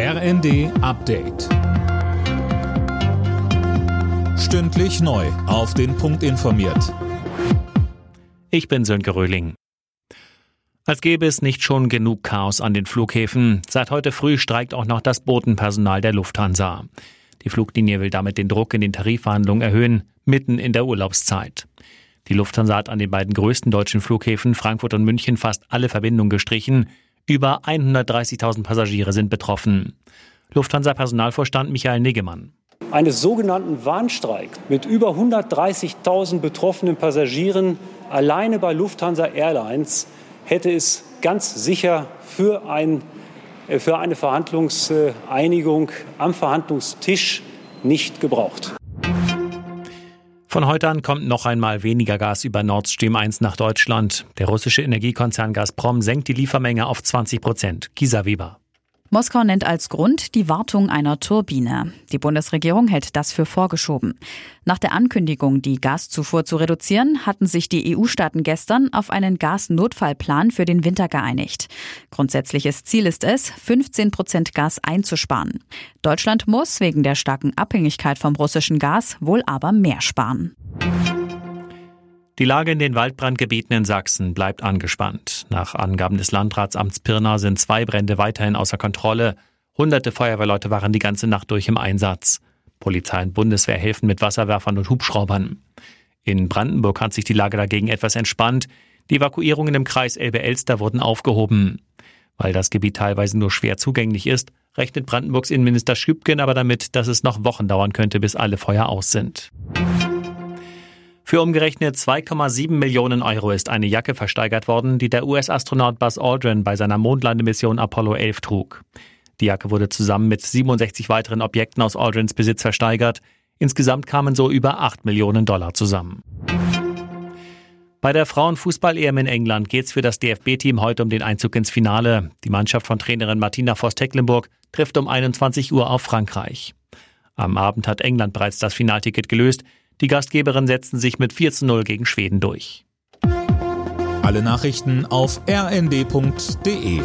RND Update. Stündlich neu. Auf den Punkt informiert. Ich bin Sönke Röhling. Als gäbe es nicht schon genug Chaos an den Flughäfen. Seit heute früh streikt auch noch das Botenpersonal der Lufthansa. Die Fluglinie will damit den Druck in den Tarifverhandlungen erhöhen, mitten in der Urlaubszeit. Die Lufthansa hat an den beiden größten deutschen Flughäfen Frankfurt und München fast alle Verbindungen gestrichen. Über 130.000 Passagiere sind betroffen. Lufthansa-Personalvorstand Michael Niggemann. Eines sogenannten Warnstreik mit über 130.000 betroffenen Passagieren alleine bei Lufthansa Airlines hätte es ganz sicher für, ein, äh, für eine Verhandlungseinigung am Verhandlungstisch nicht gebraucht. Von heute an kommt noch einmal weniger Gas über Nord Stream 1 nach Deutschland. Der russische Energiekonzern Gazprom senkt die Liefermenge auf 20 Prozent. Gisa Weber. Moskau nennt als Grund die Wartung einer Turbine. Die Bundesregierung hält das für vorgeschoben. Nach der Ankündigung, die Gaszufuhr zu reduzieren, hatten sich die EU-Staaten gestern auf einen Gasnotfallplan für den Winter geeinigt. Grundsätzliches Ziel ist es, 15 Prozent Gas einzusparen. Deutschland muss wegen der starken Abhängigkeit vom russischen Gas wohl aber mehr sparen. Die Lage in den Waldbrandgebieten in Sachsen bleibt angespannt. Nach Angaben des Landratsamts Pirna sind zwei Brände weiterhin außer Kontrolle. Hunderte Feuerwehrleute waren die ganze Nacht durch im Einsatz. Polizei und Bundeswehr helfen mit Wasserwerfern und Hubschraubern. In Brandenburg hat sich die Lage dagegen etwas entspannt. Die Evakuierungen im Kreis Elbe-Elster wurden aufgehoben. Weil das Gebiet teilweise nur schwer zugänglich ist, rechnet Brandenburgs Innenminister Schübgen aber damit, dass es noch Wochen dauern könnte, bis alle Feuer aus sind. Für umgerechnet 2,7 Millionen Euro ist eine Jacke versteigert worden, die der US-Astronaut Buzz Aldrin bei seiner Mondlandemission Apollo 11 trug. Die Jacke wurde zusammen mit 67 weiteren Objekten aus Aldrins Besitz versteigert. Insgesamt kamen so über 8 Millionen Dollar zusammen. Bei der Frauenfußball-EM in England geht es für das DFB-Team heute um den Einzug ins Finale. Die Mannschaft von Trainerin Martina Voss-Tecklenburg trifft um 21 Uhr auf Frankreich. Am Abend hat England bereits das Finalticket gelöst. Die Gastgeberinnen setzten sich mit 4 zu 0 gegen Schweden durch. Alle Nachrichten auf rnd.de